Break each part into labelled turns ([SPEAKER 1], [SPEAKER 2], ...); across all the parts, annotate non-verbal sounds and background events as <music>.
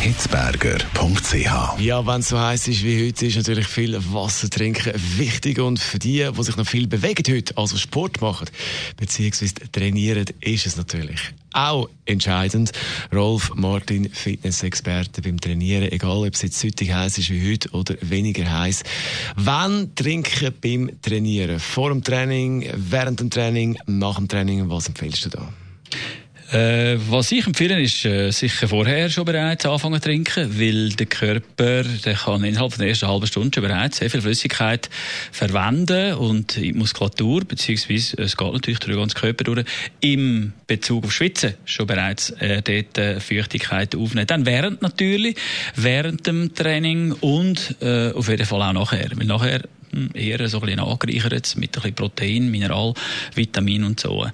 [SPEAKER 1] hitzberger.ch.
[SPEAKER 2] Ja, wenn es so heiß ist wie heute, ist natürlich viel Wasser trinken wichtig. Und für die, die sich noch viel bewegen heute, also Sport machen, beziehungsweise trainieren, ist es natürlich auch entscheidend. Rolf Martin, Fitnessexperte beim Trainieren, egal ob es jetzt heute heiß ist wie heute oder weniger heiß. Wann trinken beim Trainieren? Vor dem Training, während dem Training, nach dem Training? Was empfiehlst du da?
[SPEAKER 3] Äh, was ich empfehle, ist äh, sicher vorher schon bereits anfangen zu trinken, weil der Körper der kann innerhalb der ersten halben Stunde schon bereits sehr viel Flüssigkeit verwenden und die Muskulatur, beziehungsweise es geht natürlich durch den ganzen Körper durch, im Bezug auf Schwitzen schon bereits äh, dort äh, Feuchtigkeit aufnehmen. Dann während natürlich, während dem Training und äh, auf jeden Fall auch nachher. Weil nachher eher so ein bisschen angereichert mit ein bisschen Protein, Mineral, Vitamin und so.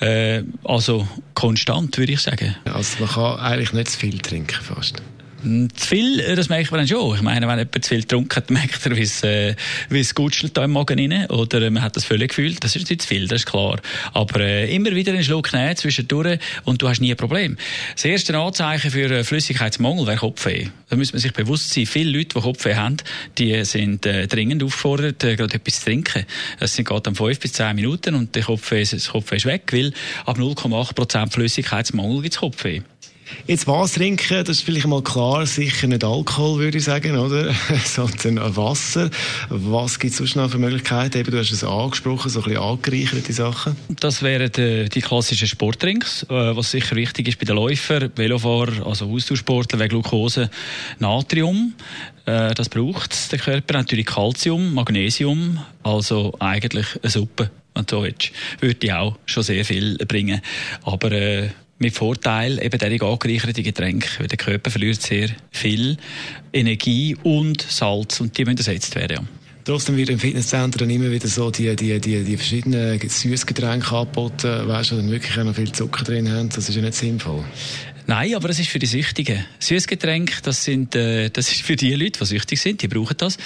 [SPEAKER 3] Äh, also konstant, würde ich sagen.
[SPEAKER 2] Also man kann eigentlich nicht zu viel trinken fast.
[SPEAKER 3] Zu viel, äh, das merkt man dann schon. Ich meine, wenn jemand zu viel getrunken hat, <laughs> merkt er, wie es, äh, wie es gutschelt da im Magen rein. Oder äh, man hat das völlig gefühlt. Das ist nicht zu viel, das ist klar. Aber äh, immer wieder einen Schluck nehmen zwischendurch und du hast nie ein Problem. Das erste Anzeichen für äh, Flüssigkeitsmangel wäre Kopfweh. Da muss man sich bewusst sein. Viele Leute, die Kopfweh haben, die sind äh, dringend aufgefordert, äh, gerade etwas zu trinken. Das sind gerade dann fünf bis zehn Minuten und der Kopfweh, das Kopfweh ist weg, weil ab 0,8% Flüssigkeitsmangel gibt es Kopfweh.
[SPEAKER 2] Jetzt was trinken, das ist vielleicht mal klar, sicher nicht Alkohol, würde ich sagen, oder? <laughs> Sondern Wasser. Was gibt es sonst noch für Möglichkeiten? Eben, du hast es angesprochen, so ein bisschen angereicherte Sachen.
[SPEAKER 3] Das wären die, die klassischen Sportdrinks, äh, was sicher wichtig ist bei den Läufern, Velofahrern, also Austauschsportler, wegen Glucose, Natrium. Äh, das braucht der Körper natürlich Calcium, Magnesium, also eigentlich eine Suppe. Und so würde auch schon sehr viel bringen. Aber äh, mit Vorteil eben derige angereicherte Getränke, weil der Körper verliert sehr viel Energie und Salz und die müssen ersetzt werden. Ja.
[SPEAKER 2] Trotzdem wird im Fitnesszentrum immer wieder so die, die, die, die verschiedenen Süßgetränke angeboten, weißt du, dann wirklich auch noch viel Zucker drin haben. Das ist ja nicht sinnvoll.
[SPEAKER 3] Nein, aber das ist für die Süchtigen. Süßgetränke, das sind, äh, das ist für die Leute, die süchtig sind, die brauchen das.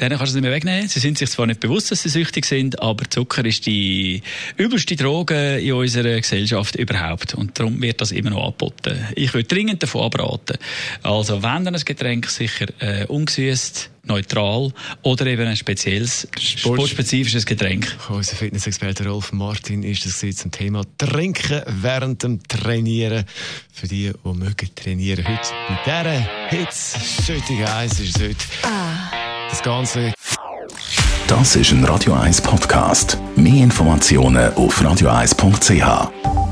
[SPEAKER 3] Denen kannst du es nicht mehr wegnehmen. Sie sind sich zwar nicht bewusst, dass sie süchtig sind, aber Zucker ist die übelste Droge in unserer Gesellschaft überhaupt. Und darum wird das immer noch angeboten. Ich würde dringend davon abraten. Also, wenn dann ein Getränk sicher äh, ungesüßt, neutral oder eben ein spezielles, sportspezifisches Getränk.
[SPEAKER 2] Unser Fitnessexperte Rolf Martin ist das zum Thema Trinken während dem Trainieren. Für die, die mögen trainieren heute mit dieser Hitze. Schöne Eis ist es heute. Ah. Das Ganze.
[SPEAKER 1] Das ist ein Radio 1 Podcast. Mehr Informationen auf radio1.ch.